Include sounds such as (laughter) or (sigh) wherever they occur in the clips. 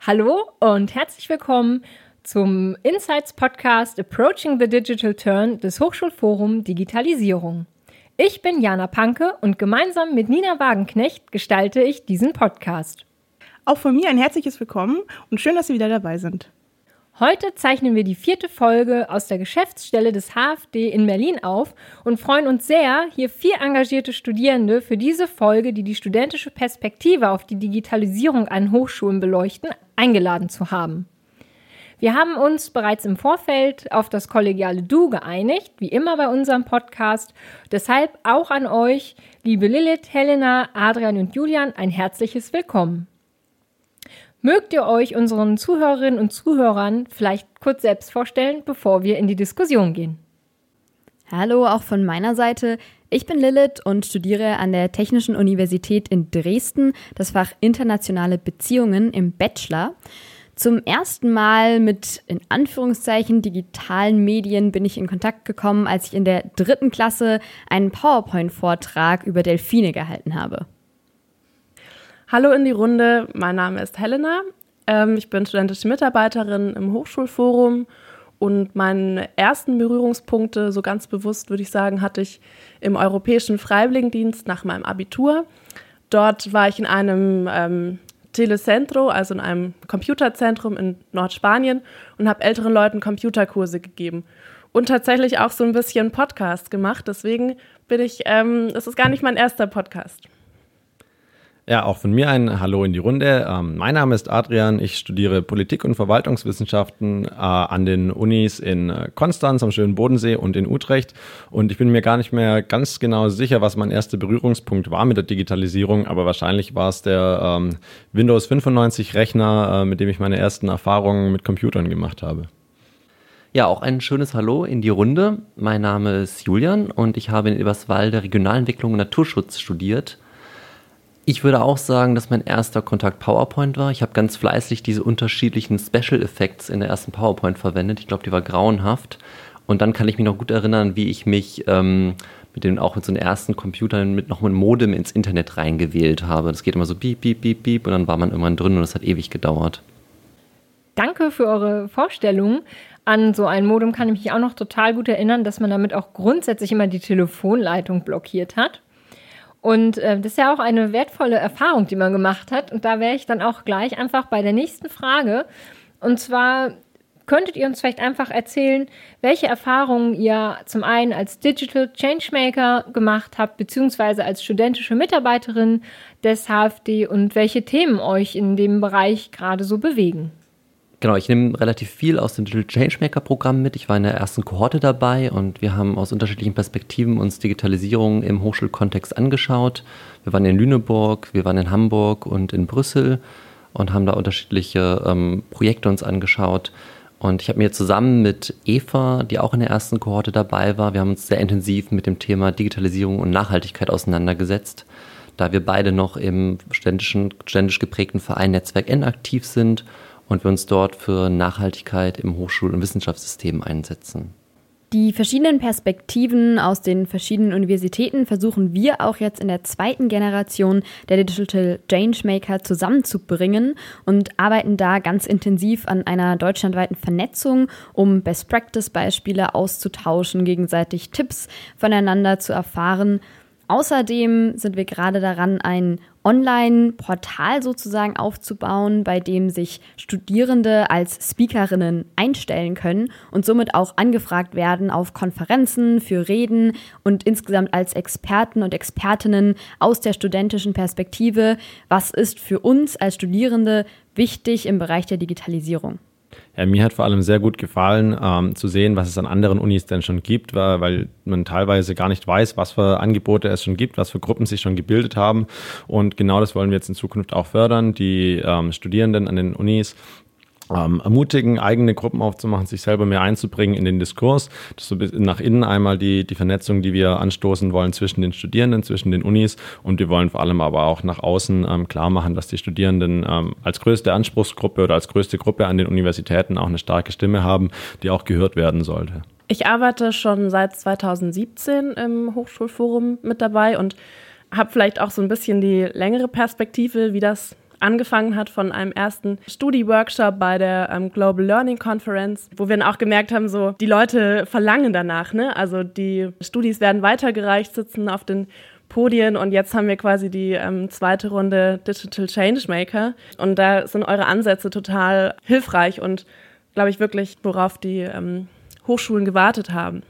Hallo und herzlich willkommen zum Insights Podcast Approaching the Digital Turn des Hochschulforum Digitalisierung. Ich bin Jana Panke und gemeinsam mit Nina Wagenknecht gestalte ich diesen Podcast. Auch von mir ein herzliches Willkommen und schön, dass Sie wieder dabei sind. Heute zeichnen wir die vierte Folge aus der Geschäftsstelle des HFD in Berlin auf und freuen uns sehr, hier vier engagierte Studierende für diese Folge, die die studentische Perspektive auf die Digitalisierung an Hochschulen beleuchten, eingeladen zu haben. Wir haben uns bereits im Vorfeld auf das kollegiale Du geeinigt, wie immer bei unserem Podcast. Deshalb auch an euch, liebe Lilith, Helena, Adrian und Julian, ein herzliches Willkommen. Mögt ihr euch unseren Zuhörerinnen und Zuhörern vielleicht kurz selbst vorstellen, bevor wir in die Diskussion gehen? Hallo, auch von meiner Seite. Ich bin Lilith und studiere an der Technischen Universität in Dresden das Fach Internationale Beziehungen im Bachelor. Zum ersten Mal mit in Anführungszeichen digitalen Medien bin ich in Kontakt gekommen, als ich in der dritten Klasse einen PowerPoint-Vortrag über Delfine gehalten habe. Hallo in die Runde, mein Name ist Helena. Ähm, ich bin studentische Mitarbeiterin im Hochschulforum und meine ersten Berührungspunkte, so ganz bewusst würde ich sagen, hatte ich im Europäischen Freiwilligendienst nach meinem Abitur. Dort war ich in einem ähm, Telecentro, also in einem Computerzentrum in Nordspanien und habe älteren Leuten Computerkurse gegeben und tatsächlich auch so ein bisschen Podcast gemacht. Deswegen bin ich, ähm, es ist gar nicht mein erster Podcast. Ja, auch von mir ein Hallo in die Runde. Ähm, mein Name ist Adrian. Ich studiere Politik- und Verwaltungswissenschaften äh, an den Unis in äh, Konstanz am schönen Bodensee und in Utrecht. Und ich bin mir gar nicht mehr ganz genau sicher, was mein erster Berührungspunkt war mit der Digitalisierung, aber wahrscheinlich war es der ähm, Windows 95 Rechner, äh, mit dem ich meine ersten Erfahrungen mit Computern gemacht habe. Ja, auch ein schönes Hallo in die Runde. Mein Name ist Julian und ich habe in Eberswalde Regionalentwicklung und Naturschutz studiert ich würde auch sagen, dass mein erster Kontakt PowerPoint war. Ich habe ganz fleißig diese unterschiedlichen Special Effects in der ersten PowerPoint verwendet. Ich glaube, die war grauenhaft. Und dann kann ich mich noch gut erinnern, wie ich mich ähm, mit den auch mit so einem ersten Computern mit noch einem Modem ins Internet reingewählt habe. Das geht immer so piep, piep, piep, piep und dann war man irgendwann drin und das hat ewig gedauert. Danke für eure Vorstellung. An so ein Modem kann ich mich auch noch total gut erinnern, dass man damit auch grundsätzlich immer die Telefonleitung blockiert hat. Und äh, das ist ja auch eine wertvolle Erfahrung, die man gemacht hat. Und da wäre ich dann auch gleich einfach bei der nächsten Frage. Und zwar könntet ihr uns vielleicht einfach erzählen, welche Erfahrungen ihr zum einen als Digital Changemaker gemacht habt, beziehungsweise als studentische Mitarbeiterin des HFD und welche Themen euch in dem Bereich gerade so bewegen. Genau, ich nehme relativ viel aus dem Digital Changemaker Programm mit. Ich war in der ersten Kohorte dabei und wir haben aus unterschiedlichen Perspektiven uns Digitalisierung im Hochschulkontext angeschaut. Wir waren in Lüneburg, wir waren in Hamburg und in Brüssel und haben da unterschiedliche ähm, Projekte uns angeschaut. Und ich habe mir zusammen mit Eva, die auch in der ersten Kohorte dabei war, wir haben uns sehr intensiv mit dem Thema Digitalisierung und Nachhaltigkeit auseinandergesetzt, da wir beide noch im ständischen, ständisch geprägten Verein Netzwerk N aktiv sind und wir uns dort für Nachhaltigkeit im Hochschul- und Wissenschaftssystem einsetzen. Die verschiedenen Perspektiven aus den verschiedenen Universitäten versuchen wir auch jetzt in der zweiten Generation der Digital Changemaker zusammenzubringen und arbeiten da ganz intensiv an einer deutschlandweiten Vernetzung, um Best-Practice-Beispiele auszutauschen, gegenseitig Tipps voneinander zu erfahren Außerdem sind wir gerade daran, ein Online-Portal sozusagen aufzubauen, bei dem sich Studierende als Speakerinnen einstellen können und somit auch angefragt werden auf Konferenzen für Reden und insgesamt als Experten und Expertinnen aus der studentischen Perspektive. Was ist für uns als Studierende wichtig im Bereich der Digitalisierung? Ja, mir hat vor allem sehr gut gefallen, ähm, zu sehen, was es an anderen Unis denn schon gibt, weil, weil man teilweise gar nicht weiß, was für Angebote es schon gibt, was für Gruppen sich schon gebildet haben. Und genau das wollen wir jetzt in Zukunft auch fördern, die ähm, Studierenden an den Unis ähm, ermutigen, eigene Gruppen aufzumachen, sich selber mehr einzubringen in den Diskurs. Das ist so nach innen einmal die, die Vernetzung, die wir anstoßen wollen zwischen den Studierenden, zwischen den Unis und wir wollen vor allem aber auch nach außen ähm, klar machen, dass die Studierenden ähm, als größte Anspruchsgruppe oder als größte Gruppe an den Universitäten auch eine starke Stimme haben, die auch gehört werden sollte. Ich arbeite schon seit 2017 im Hochschulforum mit dabei und habe vielleicht auch so ein bisschen die längere Perspektive, wie das angefangen hat von einem ersten Studi-Workshop bei der ähm, Global Learning Conference, wo wir dann auch gemerkt haben, so die Leute verlangen danach, ne? Also die Studis werden weitergereicht, sitzen auf den Podien und jetzt haben wir quasi die ähm, zweite Runde Digital Changemaker und da sind eure Ansätze total hilfreich und glaube ich wirklich, worauf die ähm, Hochschulen gewartet haben.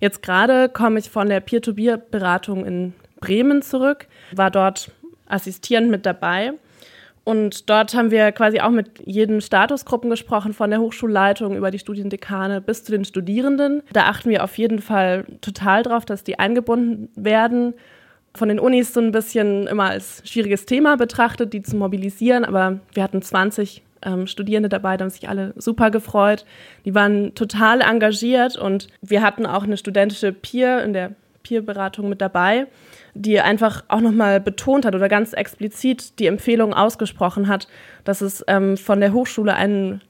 Jetzt gerade komme ich von der Peer-to-Peer-Beratung in Bremen zurück, war dort assistierend mit dabei und dort haben wir quasi auch mit jeden Statusgruppen gesprochen, von der Hochschulleitung über die Studiendekane bis zu den Studierenden. Da achten wir auf jeden Fall total drauf, dass die eingebunden werden. Von den Unis so ein bisschen immer als schwieriges Thema betrachtet, die zu mobilisieren. Aber wir hatten 20 ähm, Studierende dabei, da haben sich alle super gefreut. Die waren total engagiert und wir hatten auch eine studentische Peer in der Peer-Beratung mit dabei die einfach auch nochmal betont hat oder ganz explizit die Empfehlung ausgesprochen hat, dass es ähm, von der Hochschule einen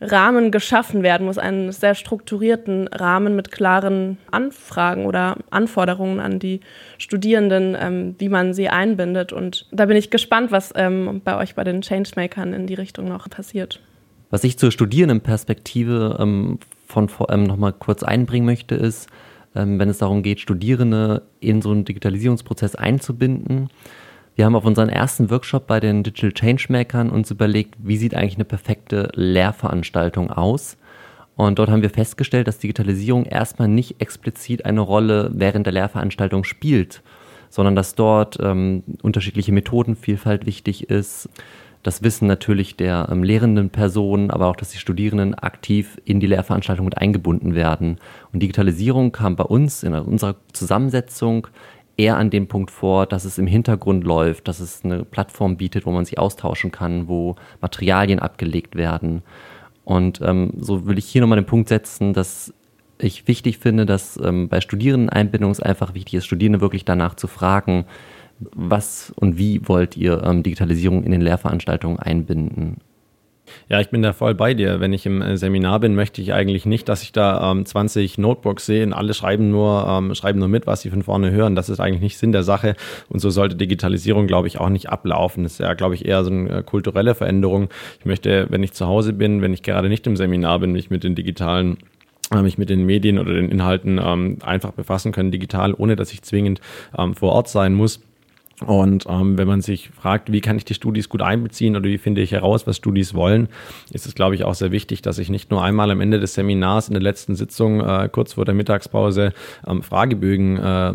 Rahmen geschaffen werden muss, einen sehr strukturierten Rahmen mit klaren Anfragen oder Anforderungen an die Studierenden, ähm, wie man sie einbindet. Und da bin ich gespannt, was ähm, bei euch bei den Changemakern in die Richtung noch passiert. Was ich zur Studierendenperspektive ähm, von vor allem nochmal kurz einbringen möchte, ist, ähm, wenn es darum geht, Studierende in so einen Digitalisierungsprozess einzubinden. Wir haben auf unseren ersten Workshop bei den Digital Changemakern uns überlegt, wie sieht eigentlich eine perfekte Lehrveranstaltung aus. Und dort haben wir festgestellt, dass Digitalisierung erstmal nicht explizit eine Rolle während der Lehrveranstaltung spielt, sondern dass dort ähm, unterschiedliche Methodenvielfalt wichtig ist, das Wissen natürlich der ähm, lehrenden Personen, aber auch, dass die Studierenden aktiv in die Lehrveranstaltung mit eingebunden werden. Und Digitalisierung kam bei uns in unserer Zusammensetzung eher an dem Punkt vor, dass es im Hintergrund läuft, dass es eine Plattform bietet, wo man sich austauschen kann, wo Materialien abgelegt werden. Und ähm, so will ich hier nochmal den Punkt setzen, dass ich wichtig finde, dass ähm, bei Studierendeneinbindung es einfach wichtig ist, Studierende wirklich danach zu fragen, was und wie wollt ihr ähm, Digitalisierung in den Lehrveranstaltungen einbinden? Ja, ich bin da voll bei dir. Wenn ich im äh, Seminar bin, möchte ich eigentlich nicht, dass ich da ähm, 20 Notebooks sehe und alle schreiben nur, ähm, schreiben nur mit, was sie von vorne hören. Das ist eigentlich nicht Sinn der Sache. Und so sollte Digitalisierung, glaube ich, auch nicht ablaufen. Das ist ja, glaube ich, eher so eine äh, kulturelle Veränderung. Ich möchte, wenn ich zu Hause bin, wenn ich gerade nicht im Seminar bin, mich mit den digitalen äh, mich mit den Medien oder den Inhalten ähm, einfach befassen können, digital, ohne dass ich zwingend ähm, vor Ort sein muss. Und ähm, wenn man sich fragt, wie kann ich die Studis gut einbeziehen oder wie finde ich heraus, was Studis wollen, ist es, glaube ich, auch sehr wichtig, dass ich nicht nur einmal am Ende des Seminars in der letzten Sitzung äh, kurz vor der Mittagspause ähm, Fragebögen äh,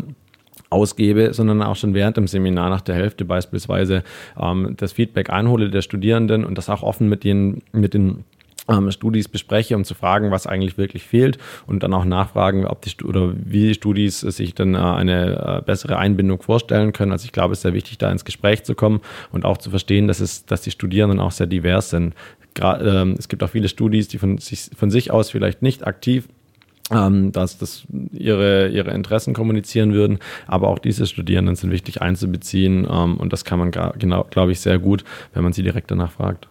ausgebe, sondern auch schon während dem Seminar nach der Hälfte beispielsweise ähm, das Feedback einhole der Studierenden und das auch offen mit den, mit den ähm, Studis bespreche, um zu fragen, was eigentlich wirklich fehlt und dann auch nachfragen, ob die oder wie Studis sich dann äh, eine äh, bessere Einbindung vorstellen können. Also ich glaube, es ist sehr wichtig, da ins Gespräch zu kommen und auch zu verstehen, dass es, dass die Studierenden auch sehr divers sind. Gra ähm, es gibt auch viele Studis, die von sich, von sich aus vielleicht nicht aktiv ähm, dass das ihre, ihre Interessen kommunizieren würden. Aber auch diese Studierenden sind wichtig einzubeziehen ähm, und das kann man genau, glaube ich, sehr gut, wenn man sie direkt danach fragt.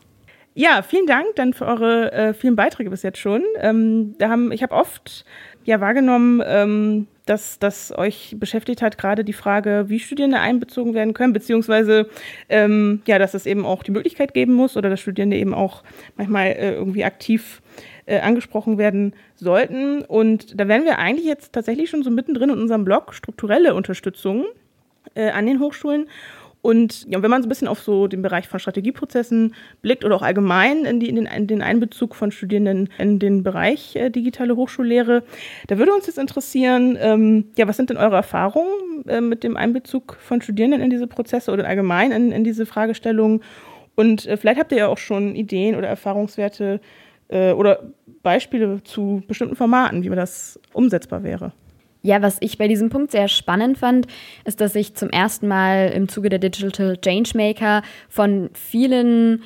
Ja, vielen Dank dann für eure äh, vielen Beiträge bis jetzt schon. Ähm, da haben, ich habe oft ja wahrgenommen, ähm, dass das euch beschäftigt hat, gerade die Frage, wie Studierende einbezogen werden können, beziehungsweise ähm, ja, dass es eben auch die Möglichkeit geben muss oder dass Studierende eben auch manchmal äh, irgendwie aktiv äh, angesprochen werden sollten. Und da wären wir eigentlich jetzt tatsächlich schon so mittendrin in unserem Blog strukturelle Unterstützung äh, an den Hochschulen. Und ja, wenn man so ein bisschen auf so den Bereich von Strategieprozessen blickt oder auch allgemein in, die, in, den, in den Einbezug von Studierenden in den Bereich äh, digitale Hochschullehre, da würde uns jetzt interessieren, ähm, ja, was sind denn eure Erfahrungen äh, mit dem Einbezug von Studierenden in diese Prozesse oder allgemein in, in diese Fragestellungen? Und äh, vielleicht habt ihr ja auch schon Ideen oder Erfahrungswerte äh, oder Beispiele zu bestimmten Formaten, wie das umsetzbar wäre. Ja, was ich bei diesem Punkt sehr spannend fand, ist, dass ich zum ersten Mal im Zuge der Digital Changemaker von vielen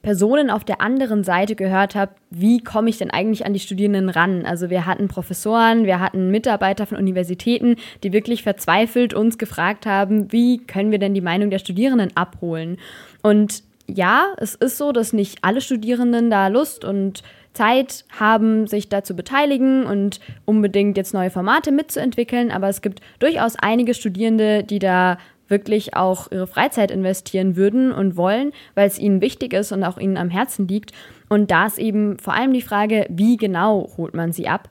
Personen auf der anderen Seite gehört habe, wie komme ich denn eigentlich an die Studierenden ran? Also wir hatten Professoren, wir hatten Mitarbeiter von Universitäten, die wirklich verzweifelt uns gefragt haben, wie können wir denn die Meinung der Studierenden abholen? Und ja, es ist so, dass nicht alle Studierenden da Lust und Zeit haben, sich da zu beteiligen und unbedingt jetzt neue Formate mitzuentwickeln. Aber es gibt durchaus einige Studierende, die da wirklich auch ihre Freizeit investieren würden und wollen, weil es ihnen wichtig ist und auch ihnen am Herzen liegt. Und da ist eben vor allem die Frage, wie genau holt man sie ab?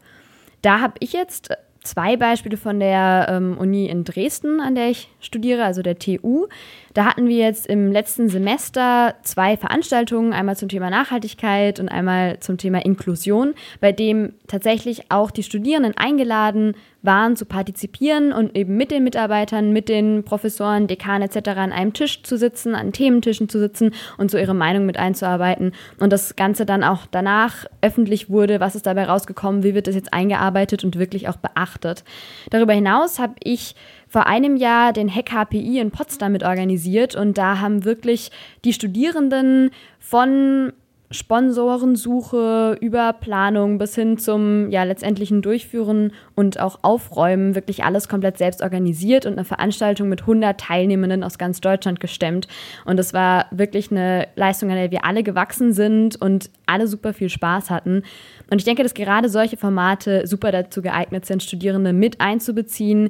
Da habe ich jetzt zwei Beispiele von der ähm, Uni in Dresden, an der ich studiere, also der TU. Da hatten wir jetzt im letzten Semester zwei Veranstaltungen, einmal zum Thema Nachhaltigkeit und einmal zum Thema Inklusion, bei dem tatsächlich auch die Studierenden eingeladen waren zu partizipieren und eben mit den Mitarbeitern, mit den Professoren, Dekanen etc. an einem Tisch zu sitzen, an Thementischen zu sitzen und so ihre Meinung mit einzuarbeiten. Und das Ganze dann auch danach öffentlich wurde, was ist dabei rausgekommen, wie wird das jetzt eingearbeitet und wirklich auch beachtet. Darüber hinaus habe ich vor einem Jahr den Hack HPI in Potsdam mit organisiert und da haben wirklich die Studierenden von Sponsorensuche über Planung bis hin zum ja letztendlichen Durchführen und auch Aufräumen wirklich alles komplett selbst organisiert und eine Veranstaltung mit 100 Teilnehmenden aus ganz Deutschland gestemmt. Und es war wirklich eine Leistung, an der wir alle gewachsen sind und alle super viel Spaß hatten. Und ich denke, dass gerade solche Formate super dazu geeignet sind, Studierende mit einzubeziehen,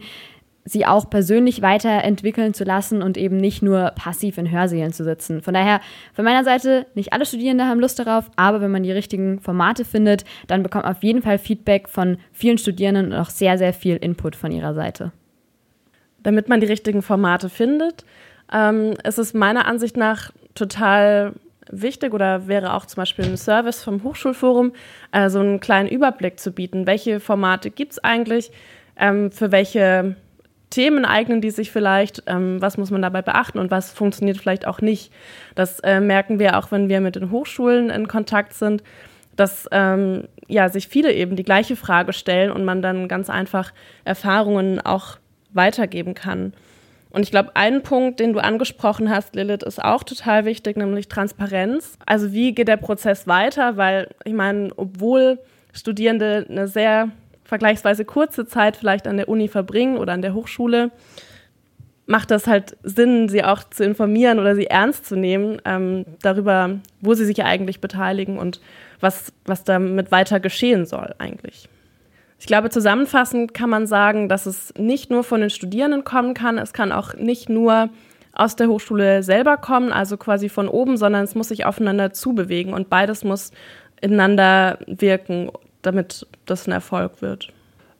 sie auch persönlich weiterentwickeln zu lassen und eben nicht nur passiv in Hörsälen zu sitzen. Von daher, von meiner Seite, nicht alle Studierende haben Lust darauf, aber wenn man die richtigen Formate findet, dann bekommt man auf jeden Fall Feedback von vielen Studierenden und auch sehr, sehr viel Input von ihrer Seite. Damit man die richtigen Formate findet, ähm, ist es meiner Ansicht nach total wichtig oder wäre auch zum Beispiel ein Service vom Hochschulforum, äh, so einen kleinen Überblick zu bieten. Welche Formate gibt es eigentlich? Ähm, für welche Themen eignen die sich vielleicht, ähm, was muss man dabei beachten und was funktioniert vielleicht auch nicht. Das äh, merken wir auch, wenn wir mit den Hochschulen in Kontakt sind, dass ähm, ja, sich viele eben die gleiche Frage stellen und man dann ganz einfach Erfahrungen auch weitergeben kann. Und ich glaube, ein Punkt, den du angesprochen hast, Lilith, ist auch total wichtig, nämlich Transparenz. Also wie geht der Prozess weiter? Weil ich meine, obwohl Studierende eine sehr vergleichsweise kurze Zeit vielleicht an der Uni verbringen oder an der Hochschule, macht das halt Sinn, sie auch zu informieren oder sie ernst zu nehmen ähm, darüber, wo sie sich eigentlich beteiligen und was, was damit weiter geschehen soll eigentlich. Ich glaube, zusammenfassend kann man sagen, dass es nicht nur von den Studierenden kommen kann, es kann auch nicht nur aus der Hochschule selber kommen, also quasi von oben, sondern es muss sich aufeinander zubewegen und beides muss ineinander wirken damit das ein Erfolg wird.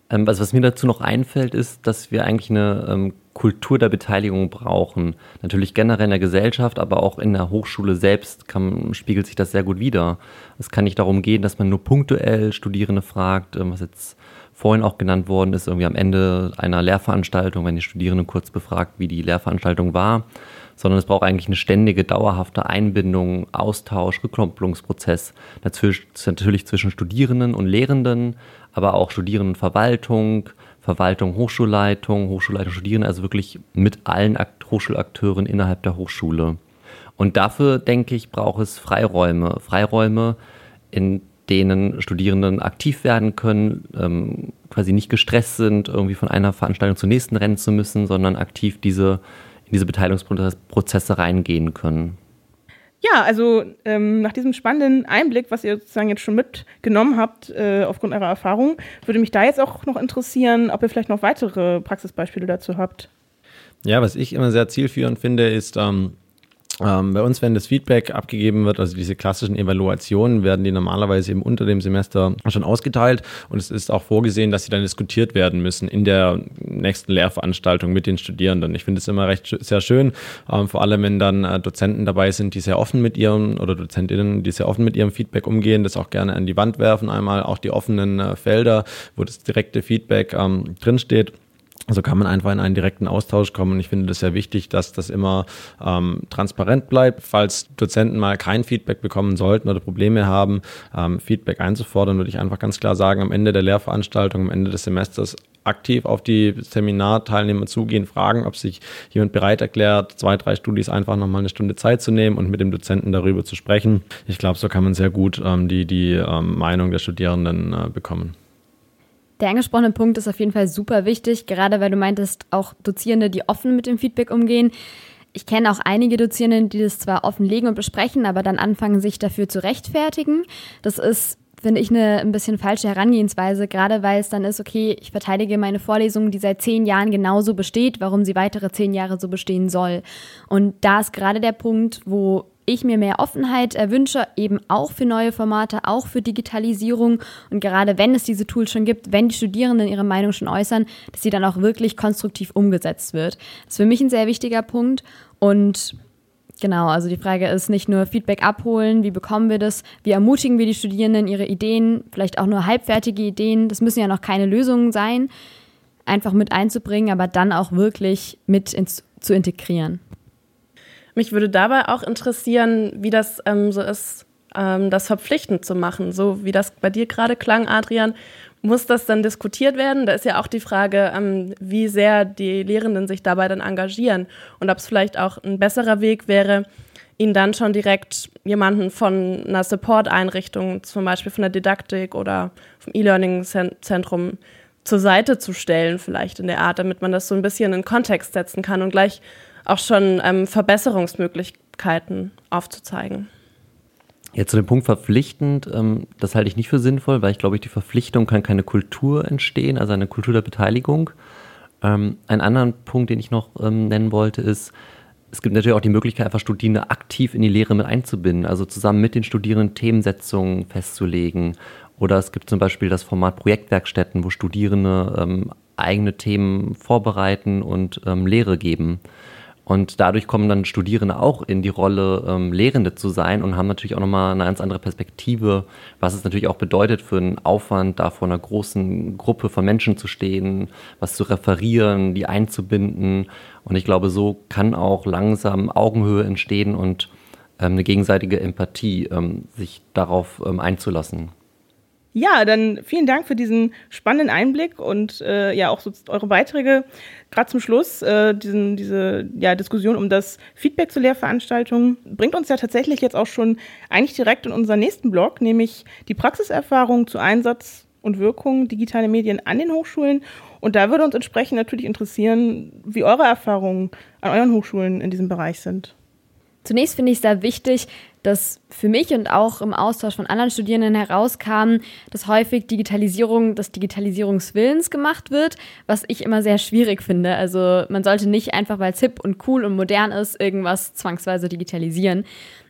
Also was mir dazu noch einfällt, ist, dass wir eigentlich eine ähm, Kultur der Beteiligung brauchen. Natürlich generell in der Gesellschaft, aber auch in der Hochschule selbst kann, spiegelt sich das sehr gut wider. Es kann nicht darum gehen, dass man nur punktuell Studierende fragt, ähm, was jetzt vorhin auch genannt worden ist, irgendwie am Ende einer Lehrveranstaltung, wenn die Studierenden kurz befragt, wie die Lehrveranstaltung war, sondern es braucht eigentlich eine ständige, dauerhafte Einbindung, Austausch, Rückkopplungsprozess, natürlich zwischen Studierenden und Lehrenden, aber auch Studierendenverwaltung, Verwaltung, Hochschulleitung, Hochschulleitung, Studierende, also wirklich mit allen Hochschulakteuren innerhalb der Hochschule. Und dafür, denke ich, braucht es Freiräume. Freiräume, in denen Studierenden aktiv werden können, ähm, quasi nicht gestresst sind, irgendwie von einer Veranstaltung zur nächsten rennen zu müssen, sondern aktiv diese in diese Beteiligungsprozesse reingehen können. Ja, also ähm, nach diesem spannenden Einblick, was ihr sozusagen jetzt schon mitgenommen habt, äh, aufgrund eurer Erfahrung, würde mich da jetzt auch noch interessieren, ob ihr vielleicht noch weitere Praxisbeispiele dazu habt. Ja, was ich immer sehr zielführend finde, ist, ähm, ähm, bei uns, wenn das Feedback abgegeben wird, also diese klassischen Evaluationen, werden die normalerweise eben unter dem Semester schon ausgeteilt und es ist auch vorgesehen, dass sie dann diskutiert werden müssen in der nächsten Lehrveranstaltung mit den Studierenden. Ich finde es immer recht sehr schön, ähm, vor allem wenn dann äh, Dozenten dabei sind, die sehr offen mit ihren oder Dozentinnen, die sehr offen mit ihrem Feedback umgehen, das auch gerne an die Wand werfen, einmal auch die offenen äh, Felder, wo das direkte Feedback ähm, drinsteht. Also kann man einfach in einen direkten Austausch kommen. Ich finde das sehr wichtig, dass das immer ähm, transparent bleibt. Falls Dozenten mal kein Feedback bekommen sollten oder Probleme haben, ähm, Feedback einzufordern, würde ich einfach ganz klar sagen, am Ende der Lehrveranstaltung, am Ende des Semesters aktiv auf die Seminarteilnehmer zugehen, fragen, ob sich jemand bereit erklärt, zwei, drei Studis einfach nochmal eine Stunde Zeit zu nehmen und mit dem Dozenten darüber zu sprechen. Ich glaube, so kann man sehr gut ähm, die, die ähm, Meinung der Studierenden äh, bekommen. Der angesprochene Punkt ist auf jeden Fall super wichtig, gerade weil du meintest, auch Dozierende, die offen mit dem Feedback umgehen. Ich kenne auch einige Dozierende, die das zwar offenlegen und besprechen, aber dann anfangen, sich dafür zu rechtfertigen. Das ist finde ich, eine ein bisschen falsche Herangehensweise, gerade weil es dann ist, okay, ich verteidige meine Vorlesung, die seit zehn Jahren genauso besteht, warum sie weitere zehn Jahre so bestehen soll. Und da ist gerade der Punkt, wo ich mir mehr Offenheit erwünsche, eben auch für neue Formate, auch für Digitalisierung. Und gerade wenn es diese Tools schon gibt, wenn die Studierenden ihre Meinung schon äußern, dass sie dann auch wirklich konstruktiv umgesetzt wird. Das ist für mich ein sehr wichtiger Punkt. Und genau, also die Frage ist nicht nur Feedback abholen, wie bekommen wir das, wie ermutigen wir die Studierenden, ihre Ideen, vielleicht auch nur halbfertige Ideen, das müssen ja noch keine Lösungen sein, einfach mit einzubringen, aber dann auch wirklich mit ins, zu integrieren. Mich würde dabei auch interessieren, wie das ähm, so ist, ähm, das verpflichtend zu machen. So wie das bei dir gerade klang, Adrian, muss das dann diskutiert werden? Da ist ja auch die Frage, ähm, wie sehr die Lehrenden sich dabei dann engagieren und ob es vielleicht auch ein besserer Weg wäre, ihnen dann schon direkt jemanden von einer Support-Einrichtung, zum Beispiel von der Didaktik oder vom E-Learning-Zentrum, zur Seite zu stellen, vielleicht in der Art, damit man das so ein bisschen in Kontext setzen kann und gleich auch schon ähm, Verbesserungsmöglichkeiten aufzuzeigen. Jetzt zu dem Punkt verpflichtend, ähm, das halte ich nicht für sinnvoll, weil ich glaube, die Verpflichtung kann keine Kultur entstehen, also eine Kultur der Beteiligung. Ähm, einen anderen Punkt, den ich noch ähm, nennen wollte, ist, es gibt natürlich auch die Möglichkeit, einfach Studierende aktiv in die Lehre mit einzubinden, also zusammen mit den Studierenden Themensetzungen festzulegen. Oder es gibt zum Beispiel das Format Projektwerkstätten, wo Studierende ähm, eigene Themen vorbereiten und ähm, Lehre geben. Und dadurch kommen dann Studierende auch in die Rolle, ähm, Lehrende zu sein und haben natürlich auch nochmal eine ganz andere Perspektive, was es natürlich auch bedeutet für einen Aufwand, da vor einer großen Gruppe von Menschen zu stehen, was zu referieren, die einzubinden. Und ich glaube, so kann auch langsam Augenhöhe entstehen und ähm, eine gegenseitige Empathie, ähm, sich darauf ähm, einzulassen. Ja, dann vielen Dank für diesen spannenden Einblick und äh, ja auch so eure Beiträge. Gerade zum Schluss, äh, diesen, diese ja, Diskussion um das Feedback zur Lehrveranstaltung bringt uns ja tatsächlich jetzt auch schon eigentlich direkt in unseren nächsten Blog, nämlich die Praxiserfahrung zu Einsatz und Wirkung digitaler Medien an den Hochschulen. Und da würde uns entsprechend natürlich interessieren, wie eure Erfahrungen an euren Hochschulen in diesem Bereich sind. Zunächst finde ich es sehr wichtig, dass für mich und auch im Austausch von anderen Studierenden herauskam, dass häufig Digitalisierung des Digitalisierungswillens gemacht wird, was ich immer sehr schwierig finde. Also man sollte nicht einfach, weil es hip und cool und modern ist, irgendwas zwangsweise digitalisieren.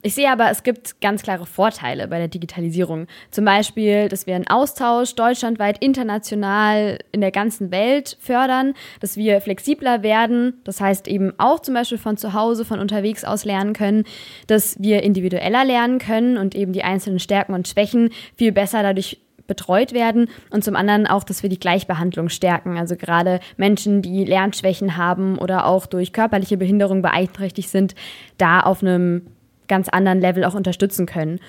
Ich sehe aber, es gibt ganz klare Vorteile bei der Digitalisierung. Zum Beispiel, dass wir einen Austausch deutschlandweit, international in der ganzen Welt fördern, dass wir flexibler werden, das heißt eben auch zum Beispiel von zu Hause, von unterwegs aus lernen können, dass wir individueller lernen können und eben die einzelnen Stärken und Schwächen viel besser dadurch betreut werden und zum anderen auch, dass wir die Gleichbehandlung stärken. Also gerade Menschen, die Lernschwächen haben oder auch durch körperliche Behinderung beeinträchtigt sind, da auf einem ganz anderen Level auch unterstützen können.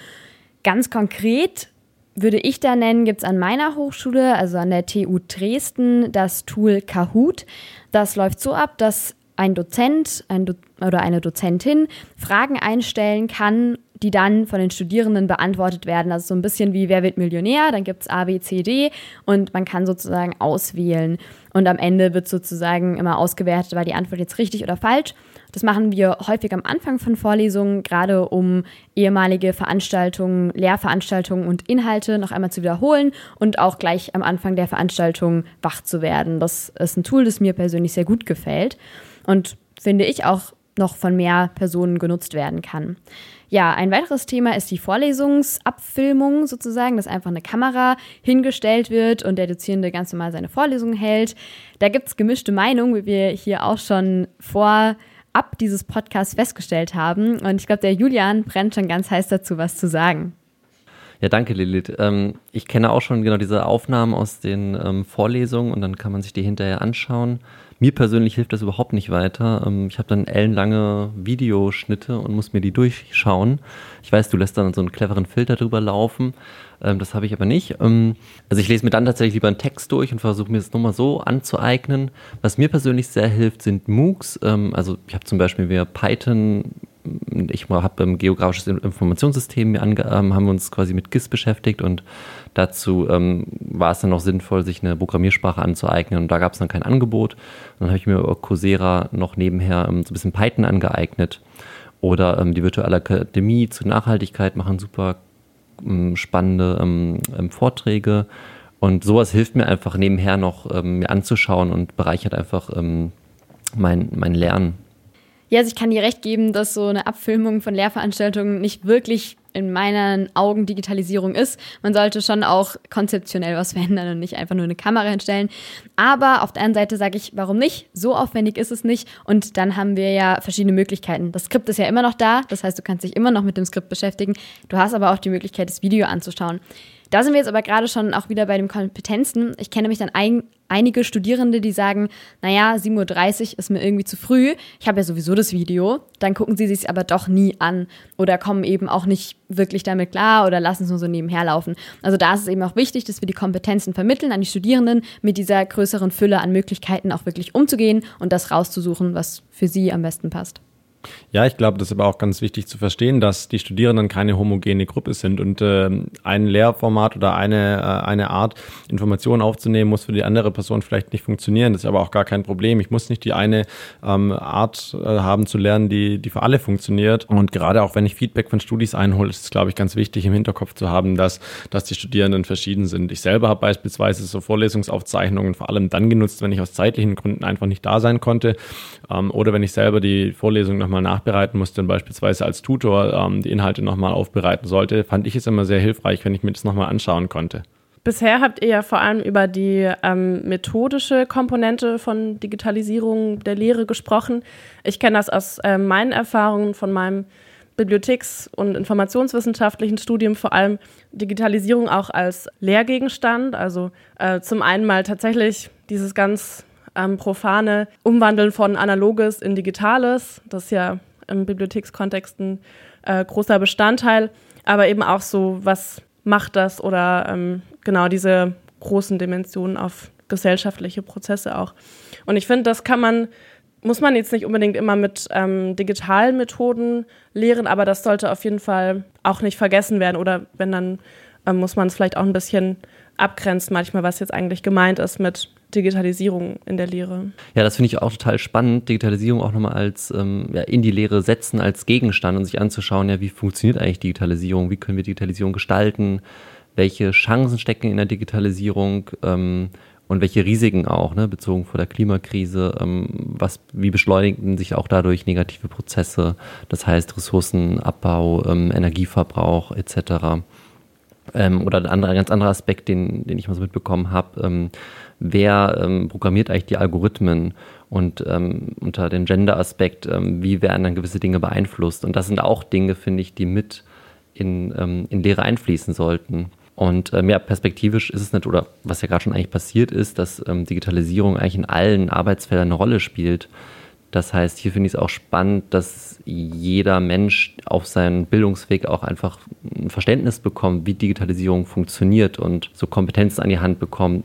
Ganz konkret würde ich da nennen, gibt es an meiner Hochschule, also an der TU Dresden, das Tool Kahoot. Das läuft so ab, dass ein Dozent ein Do oder eine Dozentin Fragen einstellen kann, die dann von den Studierenden beantwortet werden. Also so ein bisschen wie Wer wird Millionär? Dann gibt es A, B, C, D und man kann sozusagen auswählen. Und am Ende wird sozusagen immer ausgewertet, war die Antwort jetzt richtig oder falsch. Das machen wir häufig am Anfang von Vorlesungen, gerade um ehemalige Veranstaltungen, Lehrveranstaltungen und Inhalte noch einmal zu wiederholen und auch gleich am Anfang der Veranstaltung wach zu werden. Das ist ein Tool, das mir persönlich sehr gut gefällt und finde ich auch noch von mehr Personen genutzt werden kann. Ja, ein weiteres Thema ist die Vorlesungsabfilmung sozusagen, dass einfach eine Kamera hingestellt wird und der Dozierende ganz normal seine Vorlesung hält. Da gibt es gemischte Meinungen, wie wir hier auch schon vor ab dieses Podcasts festgestellt haben. Und ich glaube, der Julian brennt schon ganz heiß dazu, was zu sagen. Ja, danke, Lilith. Ähm, ich kenne auch schon genau diese Aufnahmen aus den ähm, Vorlesungen und dann kann man sich die hinterher anschauen. Mir persönlich hilft das überhaupt nicht weiter. Ähm, ich habe dann ellenlange Videoschnitte und muss mir die durchschauen. Ich weiß, du lässt dann so einen cleveren Filter drüber laufen. Ähm, das habe ich aber nicht. Ähm, also ich lese mir dann tatsächlich lieber einen Text durch und versuche mir das nochmal so anzueignen. Was mir persönlich sehr hilft, sind MOOCs. Also ich habe zum Beispiel mir Python ich habe im geografisches Informationssystem ange haben wir uns quasi mit GIS beschäftigt und dazu ähm, war es dann noch sinnvoll, sich eine Programmiersprache anzueignen und da gab es dann kein Angebot. Dann habe ich mir über Coursera noch nebenher ähm, so ein bisschen Python angeeignet oder ähm, die Virtuelle Akademie zur Nachhaltigkeit machen super ähm, spannende ähm, ähm, Vorträge. Und sowas hilft mir einfach nebenher noch mir anzuschauen und bereichert einfach mein, mein Lernen. Ja, also ich kann dir recht geben, dass so eine Abfilmung von Lehrveranstaltungen nicht wirklich in meinen Augen Digitalisierung ist. Man sollte schon auch konzeptionell was (laughs) verändern und nicht einfach nur eine Kamera hinstellen. Aber auf der anderen Seite sage ich, warum nicht? So aufwendig ist es nicht. Und dann haben wir ja verschiedene Möglichkeiten. Das Skript ist ja immer noch da. Das heißt, du kannst dich immer noch mit dem Skript beschäftigen. Du hast aber auch die Möglichkeit, das Video anzuschauen. Da sind wir jetzt aber gerade schon auch wieder bei den Kompetenzen. Ich kenne mich dann ein, einige Studierende, die sagen, naja, 7.30 Uhr ist mir irgendwie zu früh. Ich habe ja sowieso das Video. Dann gucken sie sich aber doch nie an oder kommen eben auch nicht wirklich damit klar oder lassen es nur so nebenher laufen. Also da ist es eben auch wichtig, dass wir die Kompetenzen vermitteln an die Studierenden, mit dieser größeren Fülle an Möglichkeiten auch wirklich umzugehen und das rauszusuchen, was für sie am besten passt. Ja, ich glaube, das ist aber auch ganz wichtig zu verstehen, dass die Studierenden keine homogene Gruppe sind und äh, ein Lehrformat oder eine, äh, eine Art, Informationen aufzunehmen, muss für die andere Person vielleicht nicht funktionieren. Das ist aber auch gar kein Problem. Ich muss nicht die eine ähm, Art äh, haben zu lernen, die, die für alle funktioniert. Und gerade auch wenn ich Feedback von Studis einhole, ist es, glaube ich, ganz wichtig im Hinterkopf zu haben, dass, dass die Studierenden verschieden sind. Ich selber habe beispielsweise so Vorlesungsaufzeichnungen vor allem dann genutzt, wenn ich aus zeitlichen Gründen einfach nicht da sein konnte ähm, oder wenn ich selber die Vorlesung nochmal nachbereiten musste und beispielsweise als Tutor ähm, die Inhalte nochmal aufbereiten sollte, fand ich es immer sehr hilfreich, wenn ich mir das nochmal anschauen konnte. Bisher habt ihr ja vor allem über die ähm, methodische Komponente von Digitalisierung der Lehre gesprochen. Ich kenne das aus äh, meinen Erfahrungen von meinem Bibliotheks- und informationswissenschaftlichen Studium vor allem Digitalisierung auch als Lehrgegenstand. Also äh, zum einen mal tatsächlich dieses ganz ähm, profane Umwandeln von Analoges in Digitales. Das ist ja im Bibliothekskontext ein äh, großer Bestandteil. Aber eben auch so, was macht das oder ähm, genau diese großen Dimensionen auf gesellschaftliche Prozesse auch. Und ich finde, das kann man, muss man jetzt nicht unbedingt immer mit ähm, digitalen Methoden lehren, aber das sollte auf jeden Fall auch nicht vergessen werden. Oder wenn dann, ähm, muss man es vielleicht auch ein bisschen abgrenzen, manchmal, was jetzt eigentlich gemeint ist mit Digitalisierung in der Lehre. Ja, das finde ich auch total spannend, Digitalisierung auch nochmal als ähm, ja, in die Lehre setzen als Gegenstand und sich anzuschauen, ja, wie funktioniert eigentlich Digitalisierung, wie können wir Digitalisierung gestalten, welche Chancen stecken in der Digitalisierung ähm, und welche Risiken auch, ne, bezogen vor der Klimakrise, ähm, was, wie beschleunigen sich auch dadurch negative Prozesse, das heißt Ressourcenabbau, ähm, Energieverbrauch etc. Ähm, oder ein anderer, ganz anderer Aspekt, den, den ich mal so mitbekommen habe, ähm, wer ähm, programmiert eigentlich die Algorithmen und ähm, unter dem Gender-Aspekt, ähm, wie werden dann gewisse Dinge beeinflusst. Und das sind auch Dinge, finde ich, die mit in, ähm, in Lehre einfließen sollten. Und ähm, ja, perspektivisch ist es nicht, oder was ja gerade schon eigentlich passiert ist, dass ähm, Digitalisierung eigentlich in allen Arbeitsfeldern eine Rolle spielt. Das heißt, hier finde ich es auch spannend, dass jeder Mensch auf seinem Bildungsweg auch einfach ein Verständnis bekommt, wie Digitalisierung funktioniert und so Kompetenzen an die Hand bekommt,